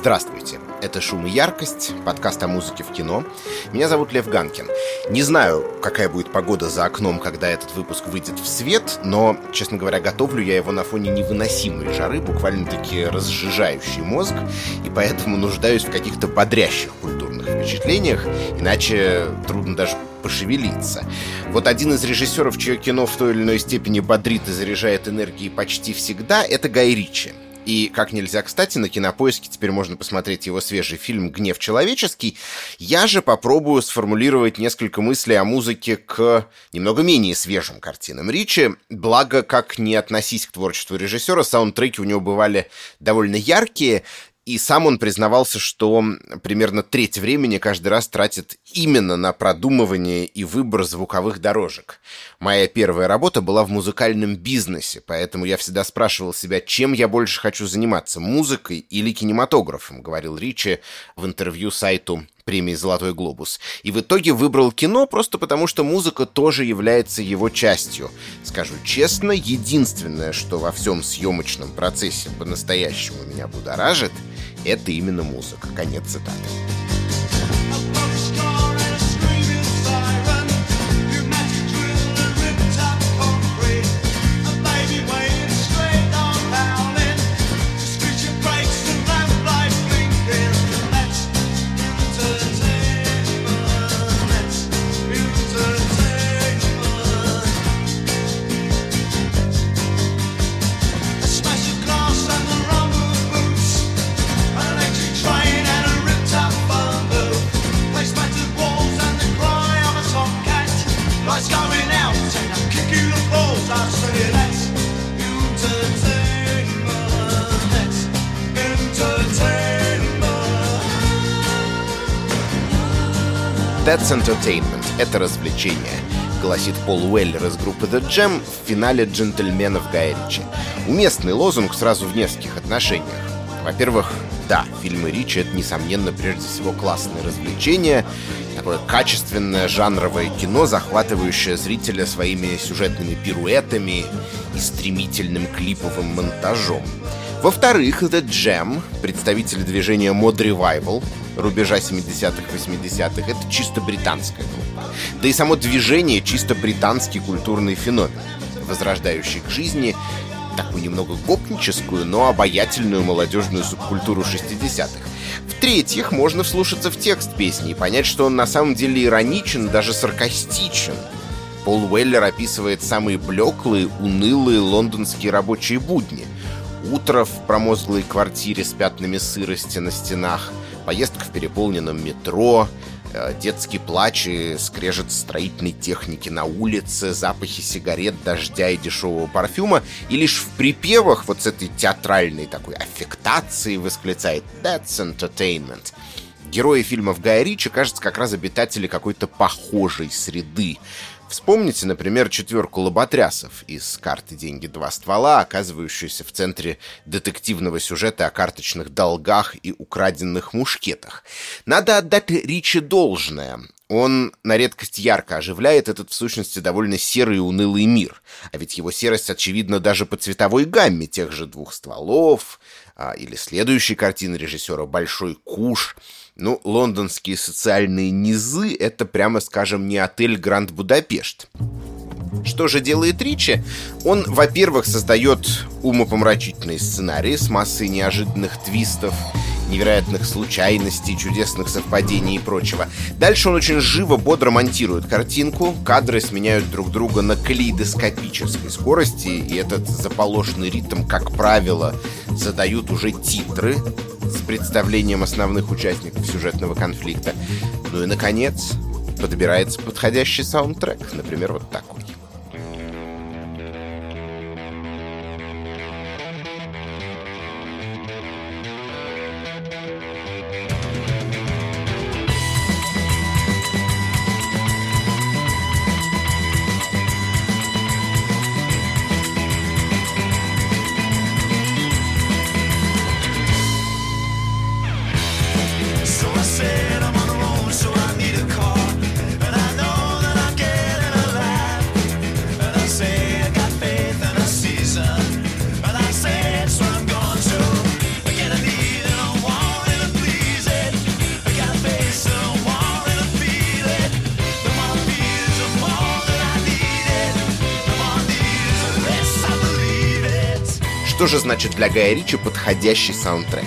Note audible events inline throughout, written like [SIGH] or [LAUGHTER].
Здравствуйте, это «Шум и яркость», подкаст о музыке в кино. Меня зовут Лев Ганкин. Не знаю, какая будет погода за окном, когда этот выпуск выйдет в свет, но, честно говоря, готовлю я его на фоне невыносимой жары, буквально-таки разжижающий мозг, и поэтому нуждаюсь в каких-то бодрящих культурных впечатлениях, иначе трудно даже пошевелиться. Вот один из режиссеров, чье кино в той или иной степени бодрит и заряжает энергией почти всегда, это Гай Ричи. И, как нельзя кстати, на Кинопоиске теперь можно посмотреть его свежий фильм «Гнев человеческий». Я же попробую сформулировать несколько мыслей о музыке к немного менее свежим картинам Ричи. Благо, как не относись к творчеству режиссера, саундтреки у него бывали довольно яркие, и сам он признавался, что примерно треть времени каждый раз тратит именно на продумывание и выбор звуковых дорожек. Моя первая работа была в музыкальном бизнесе, поэтому я всегда спрашивал себя, чем я больше хочу заниматься, музыкой или кинематографом, говорил Ричи в интервью сайту премии «Золотой глобус». И в итоге выбрал кино просто потому, что музыка тоже является его частью. Скажу честно, единственное, что во всем съемочном процессе по-настоящему меня будоражит, это именно музыка. Конец цитаты. That's Entertainment — это развлечение, гласит Пол Уэллер из группы The Jam в финале «Джентльменов Гая Ричи». Уместный лозунг сразу в нескольких отношениях. Во-первых, да, фильмы Ричи — это, несомненно, прежде всего классное развлечение, такое качественное жанровое кино, захватывающее зрителя своими сюжетными пируэтами и стремительным клиповым монтажом. Во-вторых, The Jam, представители движения Mod Revival, рубежа 70-х, 80-х, это чисто британская группа. Да и само движение чисто британский культурный феномен, возрождающий к жизни такую немного гопническую, но обаятельную молодежную субкультуру 60-х. В-третьих, можно вслушаться в текст песни и понять, что он на самом деле ироничен, даже саркастичен. Пол Уэллер описывает самые блеклые, унылые лондонские рабочие будни. Утро в промозглой квартире с пятнами сырости на стенах, поездка в переполненном метро, э, детский плач и скрежет строительной техники на улице, запахи сигарет, дождя и дешевого парфюма, и лишь в припевах вот с этой театральной такой аффектацией восклицает «That's entertainment». Герои фильмов Гая Ричи, кажется, как раз обитатели какой-то похожей среды. Вспомните, например, четверку лоботрясов из карты «Деньги. Два ствола», оказывающуюся в центре детективного сюжета о карточных долгах и украденных мушкетах. Надо отдать Ричи должное. Он на редкость ярко оживляет этот, в сущности, довольно серый и унылый мир. А ведь его серость очевидна даже по цветовой гамме тех же «Двух стволов» а, или следующей картины режиссера «Большой куш», ну, лондонские социальные низы — это, прямо скажем, не отель Гранд Будапешт. Что же делает Ричи? Он, во-первых, создает умопомрачительные сценарии с массой неожиданных твистов, невероятных случайностей, чудесных совпадений и прочего. Дальше он очень живо, бодро монтирует картинку, кадры сменяют друг друга на калейдоскопической скорости, и этот заполошенный ритм, как правило, задают уже титры, с представлением основных участников сюжетного конфликта. Ну и, наконец, подбирается подходящий саундтрек, например, вот такой. Что же значит для Гая Ричи подходящий саундтрек?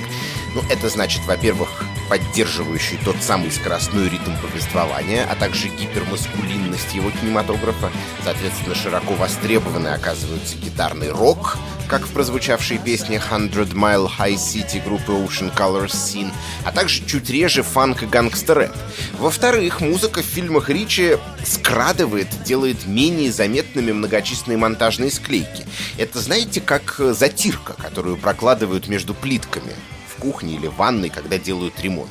Ну, это значит, во-первых, поддерживающий тот самый скоростной ритм повествования, а также гипермаскулинность его кинематографа. Соответственно, широко востребованный оказывается гитарный рок, как в прозвучавшей песне «Hundred Mile High City» группы Ocean Colors Scene, а также чуть реже фанк и гангстер-рэп. Во-вторых, музыка в фильмах Ричи скрадывает, делает менее заметными многочисленные монтажные склейки. Это, знаете, как затирка, которую прокладывают между плитками кухне или ванной, когда делают ремонт.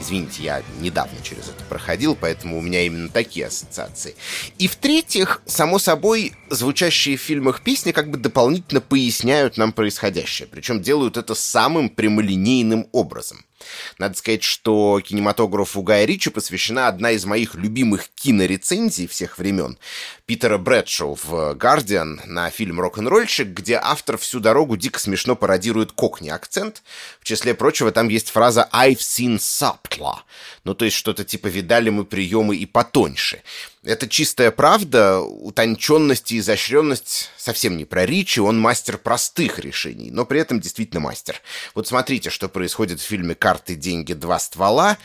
Извините, я недавно через это проходил, поэтому у меня именно такие ассоциации. И в-третьих, само собой, звучащие в фильмах песни как бы дополнительно поясняют нам происходящее. Причем делают это самым прямолинейным образом. Надо сказать, что кинематографу Гая Ричи посвящена одна из моих любимых кинорецензий всех времен Питера Брэдшоу в «Гардиан» на фильм «Рок-н-ролльщик», где автор всю дорогу дико смешно пародирует кокни акцент. В числе прочего, там есть фраза «I've seen subtler», ну то есть что-то типа «видали мы приемы и потоньше». Это чистая правда, утонченность и изощренность совсем не про Ричи, он мастер простых решений, но при этом действительно мастер. Вот смотрите, что происходит в фильме «Карты, деньги, два ствола».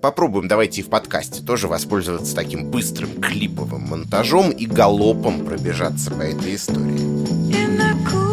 Попробуем, давайте и в подкасте тоже воспользоваться таким быстрым клиповым монтажом и галопом пробежаться по этой истории. Спуки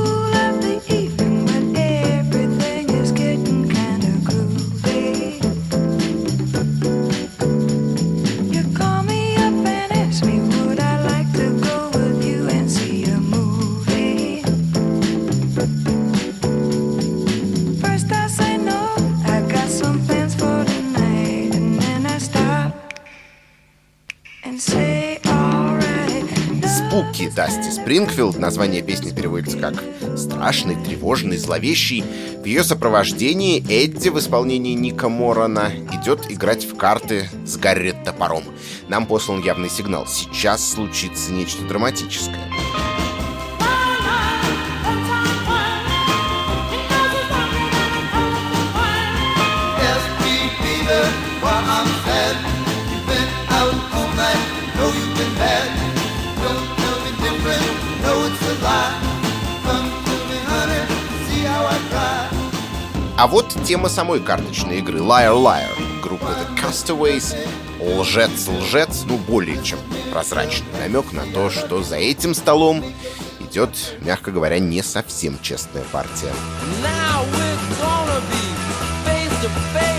Дасти Спрингфилд. Название песни переводится как «страшный, тревожный, зловещий». В ее сопровождении Эдди в исполнении Ника Морона идет играть в карты с Гарри топором. Нам послан явный сигнал. Сейчас случится нечто драматическое. А вот тема самой карточной игры Liar Liar группы The Castaways Лжец, лжец, ну более чем прозрачный намек на то, что за этим столом идет, мягко говоря, не совсем честная партия. Now we're gonna be face to face.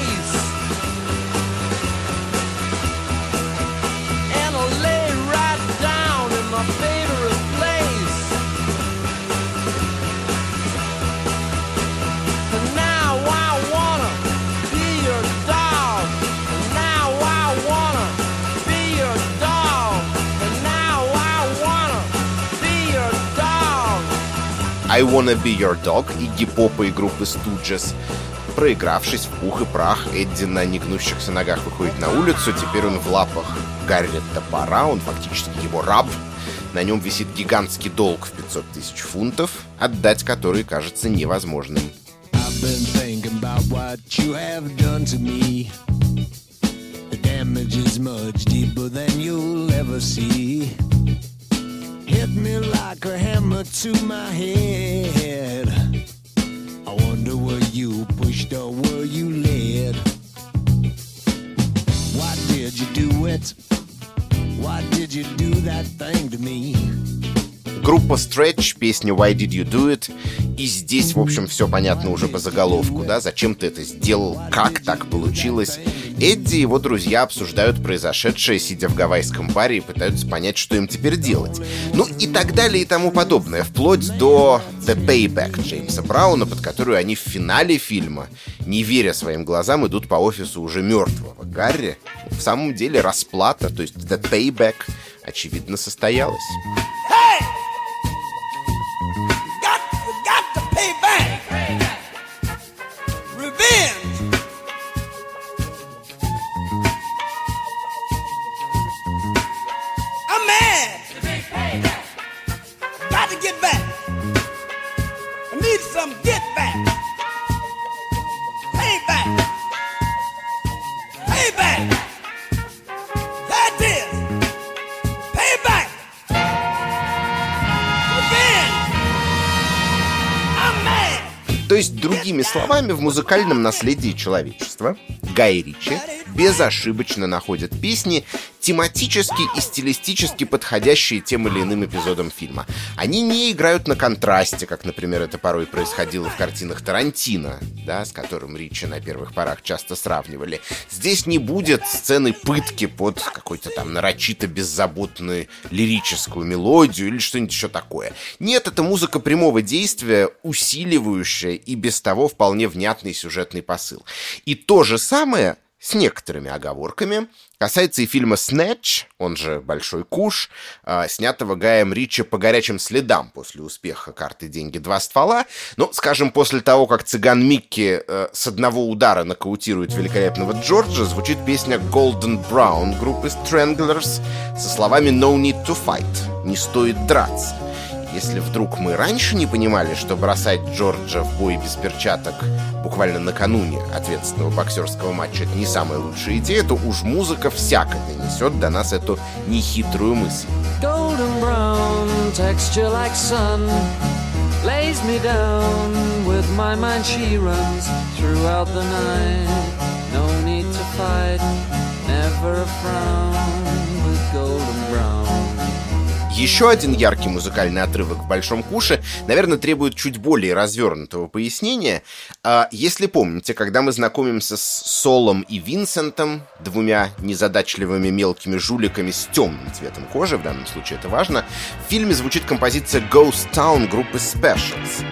I Wanna Be Your Dog и гипопа и группы Stooges. Проигравшись в пух и прах, Эдди на негнущихся ногах выходит на улицу. Теперь он в лапах Гарри топора, он фактически его раб. На нем висит гигантский долг в 500 тысяч фунтов, отдать который кажется невозможным. hit me like a hammer to my head. done Группа Stretch, песня Why Did You Do It. И здесь, в общем, все понятно уже по заголовку, да? Зачем ты это сделал? Как так получилось? Эдди и его друзья обсуждают произошедшее, сидя в гавайском баре и пытаются понять, что им теперь делать. Ну и так далее и тому подобное, вплоть до The Payback Джеймса Брауна, под которую они в финале фильма, не веря своим глазам, идут по офису уже мертвого Гарри. В самом деле расплата, то есть The Payback, очевидно, состоялась. Другими словами, в музыкальном наследии человечества Гай Ричи безошибочно находит песни, тематически и стилистически подходящие тем или иным эпизодам фильма. Они не играют на контрасте, как, например, это порой происходило в картинах Тарантино, да, с которым Ричи на первых порах часто сравнивали. Здесь не будет сцены пытки под какой-то там нарочито беззаботную лирическую мелодию или что-нибудь еще такое. Нет, это музыка прямого действия, усиливающая и без того вполне внятный сюжетный посыл. И то же самое с некоторыми оговорками. Касается и фильма «Снэч», он же «Большой куш», э, снятого Гаем Ричи по горячим следам после успеха «Карты, деньги, два ствола». Ну, скажем, после того, как цыган Микки э, с одного удара нокаутирует великолепного Джорджа, звучит песня «Golden Brown» группы Stranglers со словами «No need to fight» — «Не стоит драться». Если вдруг мы раньше не понимали, что бросать Джорджа в бой без перчаток буквально накануне ответственного боксерского матча это не самая лучшая идея, то уж музыка всяко донесет до нас эту нехитрую мысль. Golden brown, еще один яркий музыкальный отрывок в «Большом куше», наверное, требует чуть более развернутого пояснения. А, если помните, когда мы знакомимся с Солом и Винсентом, двумя незадачливыми мелкими жуликами с темным цветом кожи, в данном случае это важно, в фильме звучит композиция «Ghost Town» группы Specials.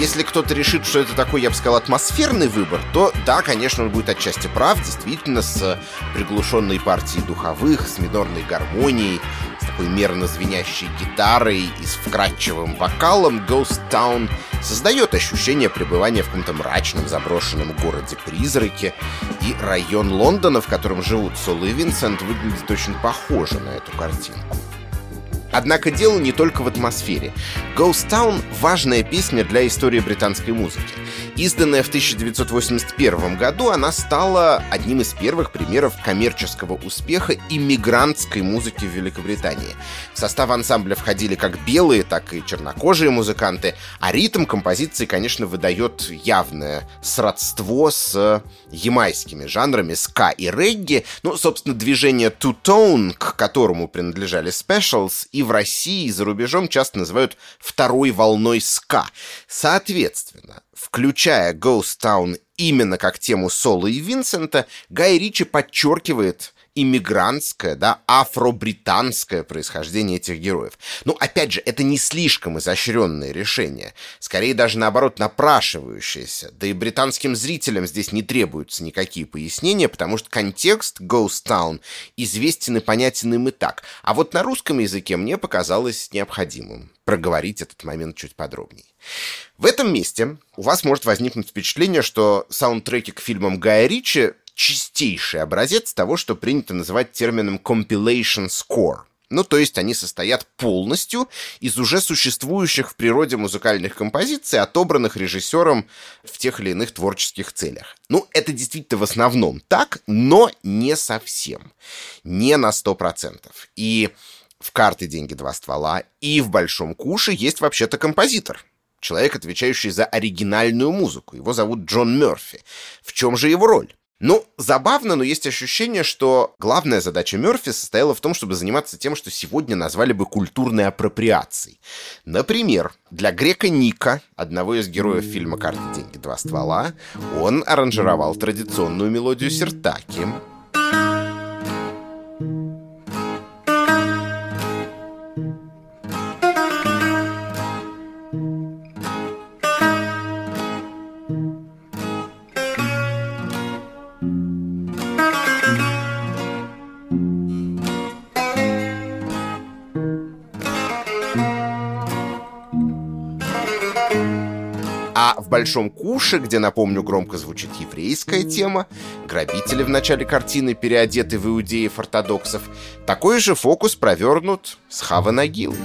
Если кто-то решит, что это такой, я бы сказал, атмосферный выбор, то да, конечно, он будет отчасти прав, действительно, с приглушенной партией духовых, с минорной гармонией, с такой мерно звенящей гитарой и с вкрадчивым вокалом Ghost Town создает ощущение пребывания в каком-то мрачном заброшенном городе-призраке, и район Лондона, в котором живут Сол и Винсент, выглядит очень похоже на эту картинку. Однако дело не только в атмосфере. Ghost Town — важная песня для истории британской музыки. Изданная в 1981 году, она стала одним из первых примеров коммерческого успеха иммигрантской музыки в Великобритании. В состав ансамбля входили как белые, так и чернокожие музыканты, а ритм композиции, конечно, выдает явное сродство с ямайскими жанрами ска и регги, ну, собственно, движение two-tone, к которому принадлежали Specials, и в России, и за рубежом часто называют второй волной ска. Соответственно, включая Ghost Town именно как тему Соло и Винсента, Гай Ричи подчеркивает иммигрантское, да, афро-британское происхождение этих героев. Ну, опять же, это не слишком изощренное решение, скорее даже наоборот напрашивающееся. Да и британским зрителям здесь не требуются никакие пояснения, потому что контекст Ghost Town известен и понятен им и так. А вот на русском языке мне показалось необходимым проговорить этот момент чуть подробнее. В этом месте у вас может возникнуть впечатление, что саундтреки к фильмам Гая Ричи чистейший образец того, что принято называть термином compilation score. Ну, то есть они состоят полностью из уже существующих в природе музыкальных композиций, отобранных режиссером в тех или иных творческих целях. Ну, это действительно в основном так, но не совсем. Не на 100%. И в «Карты, деньги, два ствола» и в «Большом куше» есть вообще-то композитор. Человек, отвечающий за оригинальную музыку. Его зовут Джон Мерфи. В чем же его роль? Ну, забавно, но есть ощущение, что главная задача Мерфи состояла в том, чтобы заниматься тем, что сегодня назвали бы культурной апроприацией. Например, для грека Ника, одного из героев фильма «Карты, деньги, два ствола», он аранжировал традиционную мелодию Сертаки, «Большом куше», где, напомню, громко звучит еврейская тема, грабители в начале картины переодеты в иудеев-ортодоксов, такой же фокус провернут с Хава Нагилой.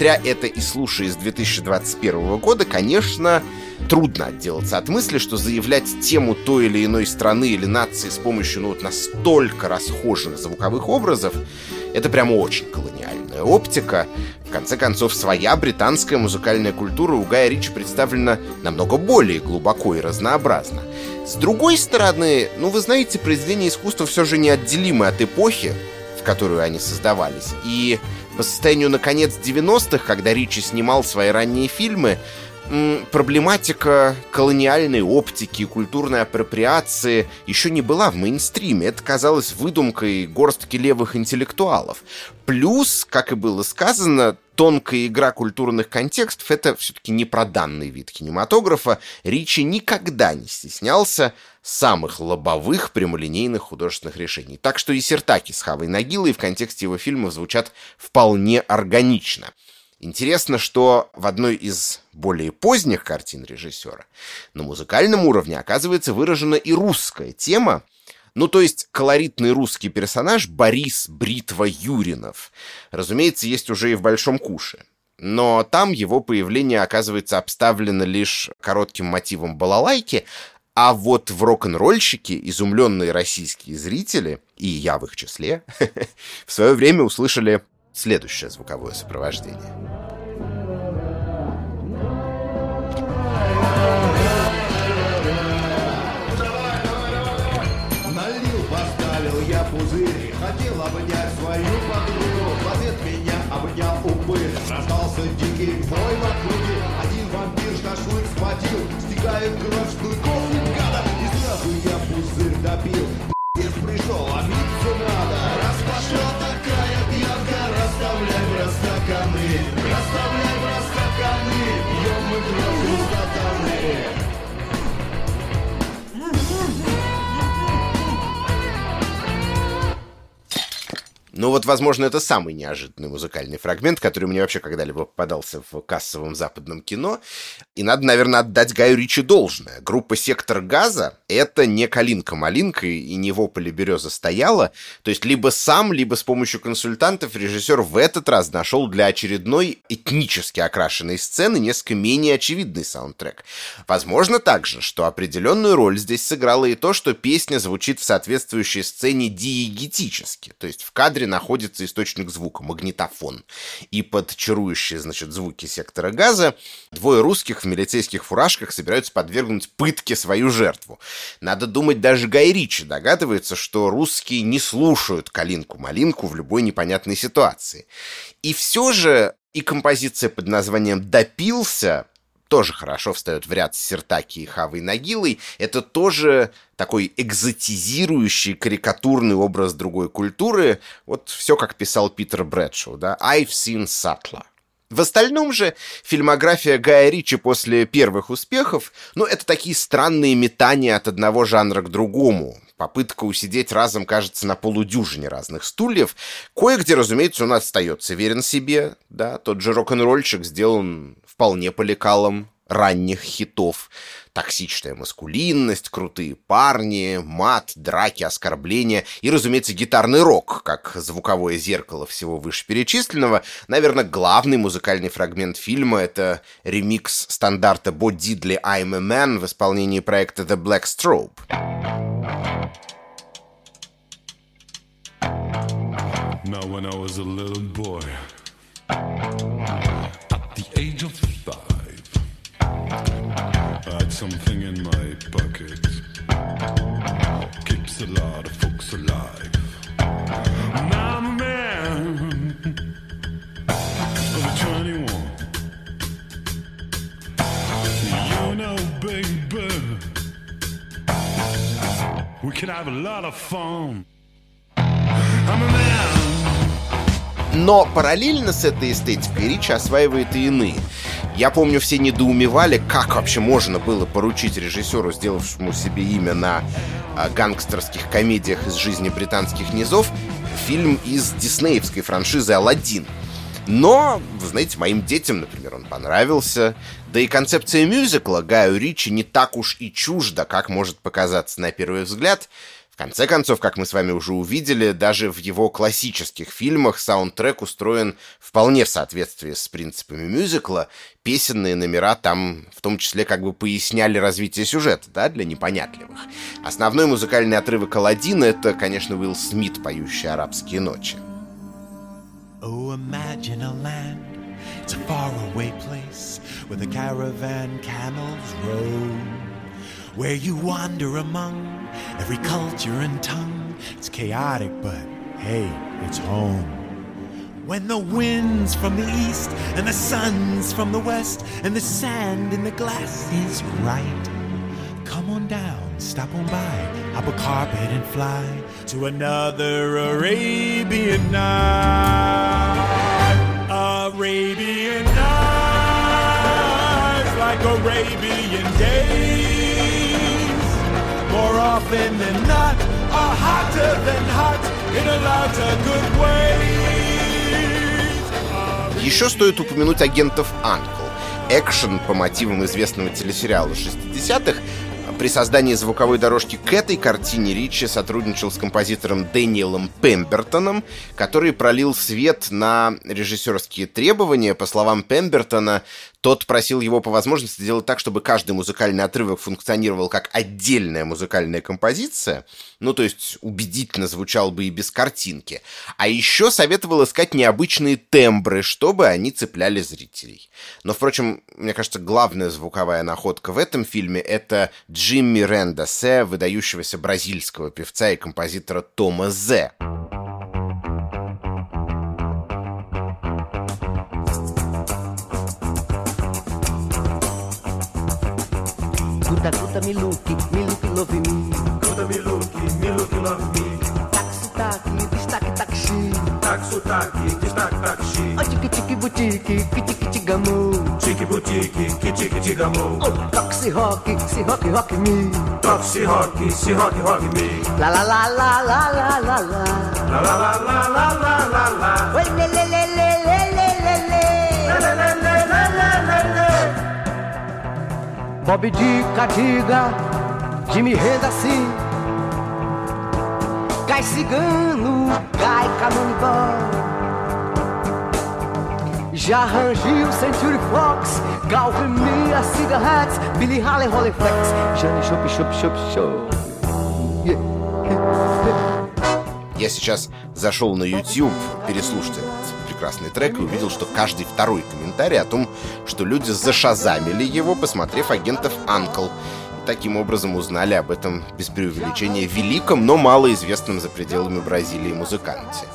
Смотря это и слушая из 2021 года, конечно, трудно отделаться от мысли, что заявлять тему той или иной страны или нации с помощью ну, вот настолько расхожих звуковых образов, это прямо очень колониальная оптика. В конце концов, своя британская музыкальная культура у Гая Ричи представлена намного более глубоко и разнообразно. С другой стороны, ну вы знаете, произведения искусства все же неотделимы от эпохи, в которую они создавались. И по состоянию на конец 90-х, когда Ричи снимал свои ранние фильмы, проблематика колониальной оптики, культурной апроприации еще не была в мейнстриме. Это казалось выдумкой горстки левых интеллектуалов. Плюс, как и было сказано, тонкая игра культурных контекстов — это все-таки не проданный вид кинематографа. Ричи никогда не стеснялся самых лобовых прямолинейных художественных решений. Так что и Сертаки с Хавой Нагилой в контексте его фильмов звучат вполне органично. Интересно, что в одной из более поздних картин режиссера на музыкальном уровне оказывается выражена и русская тема, ну, то есть колоритный русский персонаж Борис Бритва Юринов. Разумеется, есть уже и в «Большом куше». Но там его появление оказывается обставлено лишь коротким мотивом балалайки, а вот в рок-н-ролльщике изумленные российские зрители, и я в их числе, [LAUGHS] в свое время услышали следующее звуковое сопровождение. Стекает кровь штурков, гада, и сразу я пузырь допил, Ну вот, возможно, это самый неожиданный музыкальный фрагмент, который мне вообще когда-либо попадался в кассовом западном кино. И надо, наверное, отдать Гаю Ричи должное. Группа «Сектор газа» — это не калинка-малинка и не вопль береза стояла. То есть либо сам, либо с помощью консультантов режиссер в этот раз нашел для очередной этнически окрашенной сцены несколько менее очевидный саундтрек. Возможно также, что определенную роль здесь сыграло и то, что песня звучит в соответствующей сцене диегетически, то есть в кадре находится источник звука, магнитофон. И под чарующие, значит, звуки сектора газа двое русских в милицейских фуражках собираются подвергнуть пытке свою жертву. Надо думать, даже Гай Ричи догадывается, что русские не слушают калинку-малинку в любой непонятной ситуации. И все же и композиция под названием «Допился» тоже хорошо встает в ряд с Сертаки и Хавой Нагилой. Это тоже такой экзотизирующий, карикатурный образ другой культуры. Вот все, как писал Питер Брэдшоу, да? «I've seen Sattler». В остальном же фильмография Гая Ричи после первых успехов, ну, это такие странные метания от одного жанра к другому. Попытка усидеть разом, кажется, на полудюжине разных стульев. Кое-где, разумеется, он остается верен себе, да, тот же рок-н-ролльчик сделан вполне по лекалам ранних хитов. Токсичная маскулинность, крутые парни, мат, драки, оскорбления и, разумеется, гитарный рок, как звуковое зеркало всего вышеперечисленного. Наверное, главный музыкальный фрагмент фильма — это ремикс стандарта Бо Дидли «I'm a Man» в исполнении проекта The Black Strobe. Now, when I was a little boy, at the age of vibe. I had something in my pocket. Keeps a lot of folks alive. And I'm a man of 21. You know, baby, we can have a lot of fun. I'm a man. Но параллельно с этой эстетикой Рич осваивает и иные. Я помню, все недоумевали, как вообще можно было поручить режиссеру, сделавшему себе имя на а, гангстерских комедиях из жизни британских низов, фильм из диснеевской франшизы «Аладдин». Но, вы знаете, моим детям, например, он понравился. Да и концепция мюзикла Гаю Ричи не так уж и чужда, как может показаться на первый взгляд. Конце концов, как мы с вами уже увидели, даже в его классических фильмах саундтрек устроен вполне в соответствии с принципами мюзикла. Песенные номера там в том числе как бы поясняли развитие сюжета, да, для непонятливых. Основной музыкальный отрывок Алладина — это, конечно, Уилл Смит, поющий «Арабские ночи». Oh, where the caravan camels roam. Where you wander among every culture and tongue. It's chaotic, but hey, it's home. When the wind's from the east and the sun's from the west and the sand in the glass is right. Come on down, stop on by, hop a carpet and fly to another Arabian night. Arabian nights, like Arabian days. Often than not, are hotter than hot in a lot of good ways. Еще стоит упомянуть агентов Анкл. Экшен по мотивам известного телесериала 60-х при создании звуковой дорожки к этой картине Ричи сотрудничал с композитором Дэниелом Пембертоном, который пролил свет на режиссерские требования. По словам Пембертона, тот просил его по возможности сделать так, чтобы каждый музыкальный отрывок функционировал как отдельная музыкальная композиция, ну, то есть убедительно звучал бы и без картинки. А еще советовал искать необычные тембры, чтобы они цепляли зрителей. Но, впрочем, мне кажется, главная звуковая находка в этом фильме — это Джимми Рендасе, выдающегося бразильского певца и композитора Тома Зе. Guta, me look, me look, love me. Guda me look, me look, love me. Taxi, taxi, destaque, taxi. Tak sotaque, destaque taxi. Oh, tique, tique, boutique, tique, tique, gamou. Tique boutique, que tique tigamo. Oh, taxi, rock, se rock, rock me. Se rock, se rock, rock me. La la la la la la la la. La la la la la la la la. Oh, le le le le le Bob Dica, diga, Jimmy renda assim. Cai cigano, cai canonibal. Já rangiu Century Fox, Calvin Mia, Cigarettes, Billy Haley, Holly Flex, Johnny Shop, Shop, Shop, Shop. Yeah. Я сейчас зашел на YouTube переслушать этот прекрасный трек и увидел, что каждый второй комментарий о том, что люди зашазамили его, посмотрев агентов Анкл. Таким образом узнали об этом без преувеличения великом, но малоизвестном за пределами Бразилии музыканте.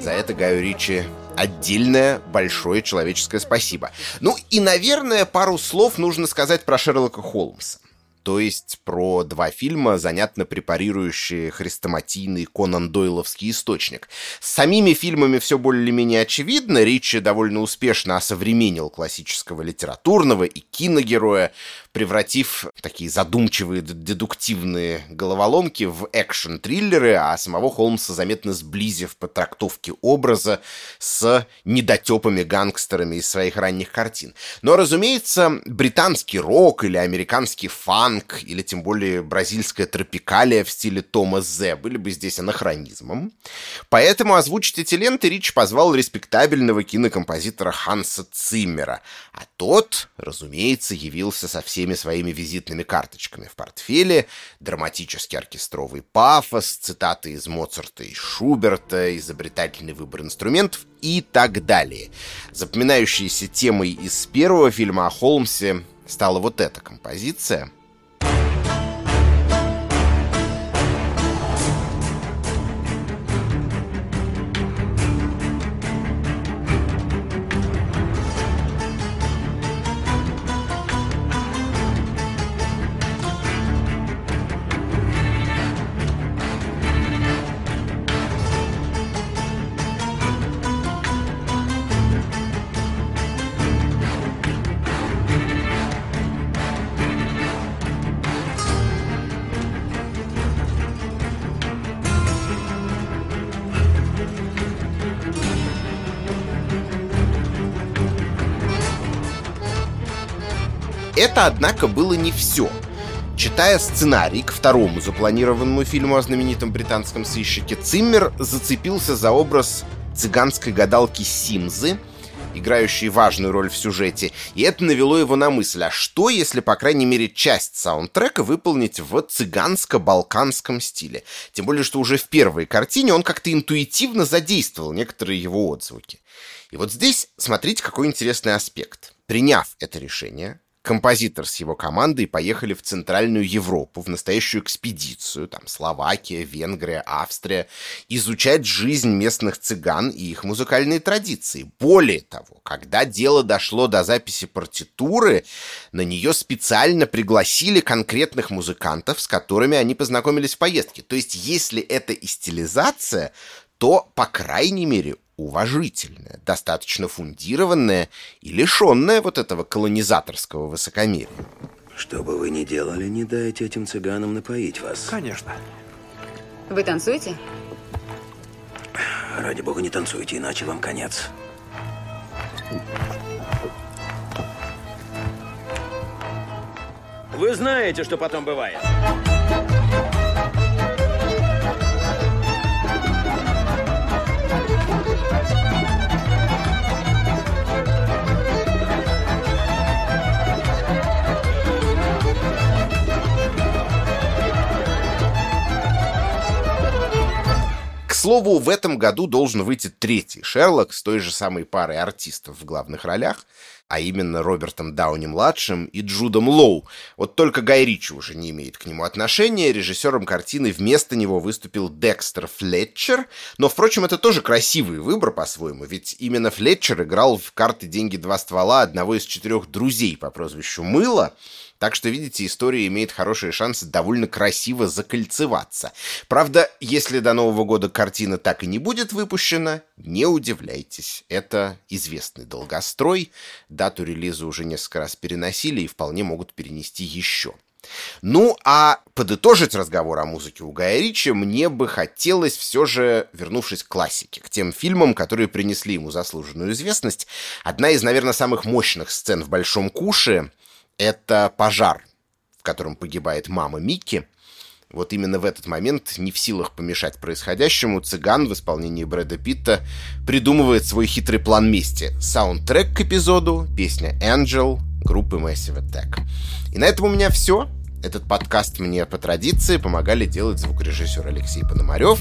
За это Гаю Ричи отдельное большое человеческое спасибо. Ну и, наверное, пару слов нужно сказать про Шерлока Холмса то есть про два фильма, занятно препарирующие хрестоматийный Конан Дойловский источник. С самими фильмами все более-менее очевидно. Ричи довольно успешно осовременил классического литературного и киногероя, превратив такие задумчивые дедуктивные головоломки в экшн-триллеры, а самого Холмса заметно сблизив по трактовке образа с недотепами гангстерами из своих ранних картин. Но, разумеется, британский рок или американский фан фанк или тем более бразильская тропикалия в стиле Тома Зе были бы здесь анахронизмом. Поэтому озвучить эти ленты Рич позвал респектабельного кинокомпозитора Ханса Циммера, а тот, разумеется, явился со всеми своими визитными карточками в портфеле, драматический оркестровый пафос, цитаты из Моцарта и Шуберта, изобретательный выбор инструментов и так далее. Запоминающейся темой из первого фильма о Холмсе стала вот эта композиция — это, однако, было не все. Читая сценарий к второму запланированному фильму о знаменитом британском сыщике, Циммер зацепился за образ цыганской гадалки Симзы — играющие важную роль в сюжете, и это навело его на мысль, а что, если, по крайней мере, часть саундтрека выполнить в цыганско-балканском стиле? Тем более, что уже в первой картине он как-то интуитивно задействовал некоторые его отзвуки. И вот здесь смотрите, какой интересный аспект. Приняв это решение, композитор с его командой поехали в Центральную Европу, в настоящую экспедицию, там Словакия, Венгрия, Австрия, изучать жизнь местных цыган и их музыкальные традиции. Более того, когда дело дошло до записи партитуры, на нее специально пригласили конкретных музыкантов, с которыми они познакомились в поездке. То есть, если это и стилизация, то, по крайней мере, уважительная, достаточно фундированная и лишенная вот этого колонизаторского высокомерия. Что бы вы ни делали, не дайте этим цыганам напоить вас. Конечно. Вы танцуете? Ради бога, не танцуйте, иначе вам конец. Вы знаете, что потом бывает. Слову, в этом году должен выйти третий Шерлок с той же самой парой артистов в главных ролях, а именно Робертом Дауни-младшим и Джудом Лоу. Вот только Гай Ричи уже не имеет к нему отношения. Режиссером картины вместо него выступил Декстер Флетчер. Но, впрочем, это тоже красивый выбор по-своему, ведь именно Флетчер играл в «Карты, деньги, два ствола» одного из четырех друзей по прозвищу Мыло, так что, видите, история имеет хорошие шансы довольно красиво закольцеваться. Правда, если до Нового года картина так и не будет выпущена, не удивляйтесь. Это известный долгострой. Дату релиза уже несколько раз переносили и вполне могут перенести еще. Ну, а подытожить разговор о музыке у Гая Ричи мне бы хотелось все же, вернувшись к классике, к тем фильмам, которые принесли ему заслуженную известность. Одна из, наверное, самых мощных сцен в «Большом куше» это пожар, в котором погибает мама Микки. Вот именно в этот момент, не в силах помешать происходящему, цыган в исполнении Брэда Питта придумывает свой хитрый план мести. Саундтрек к эпизоду, песня «Angel» группы Massive Attack. И на этом у меня все. Этот подкаст мне по традиции помогали делать звукорежиссер Алексей Пономарев,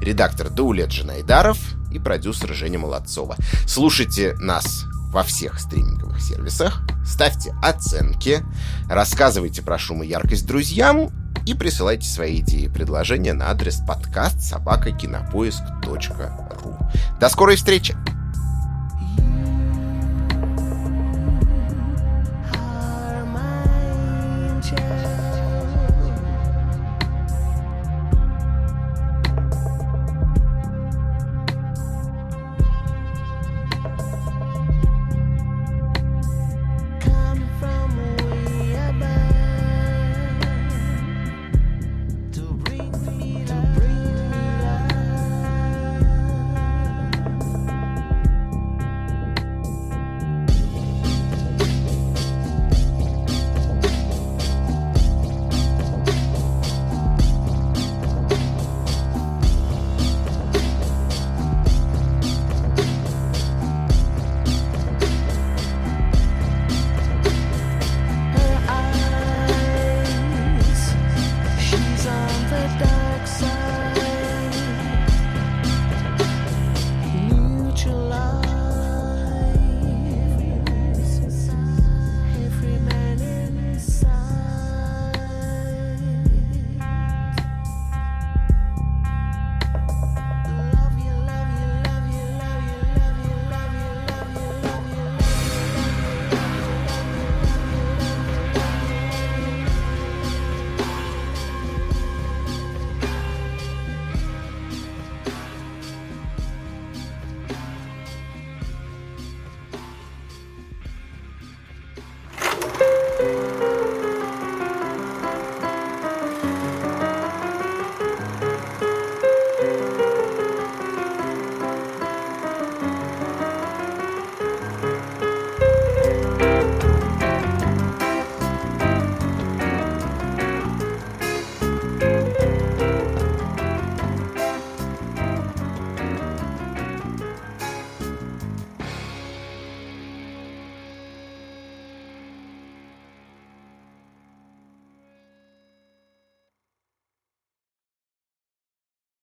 редактор Даулет Женайдаров и продюсер Женя Молодцова. Слушайте нас во всех стриминговых сервисах, ставьте оценки, рассказывайте про шум и яркость друзьям и присылайте свои идеи и предложения на адрес подкаст собакакинопоиск.ру. До скорой встречи!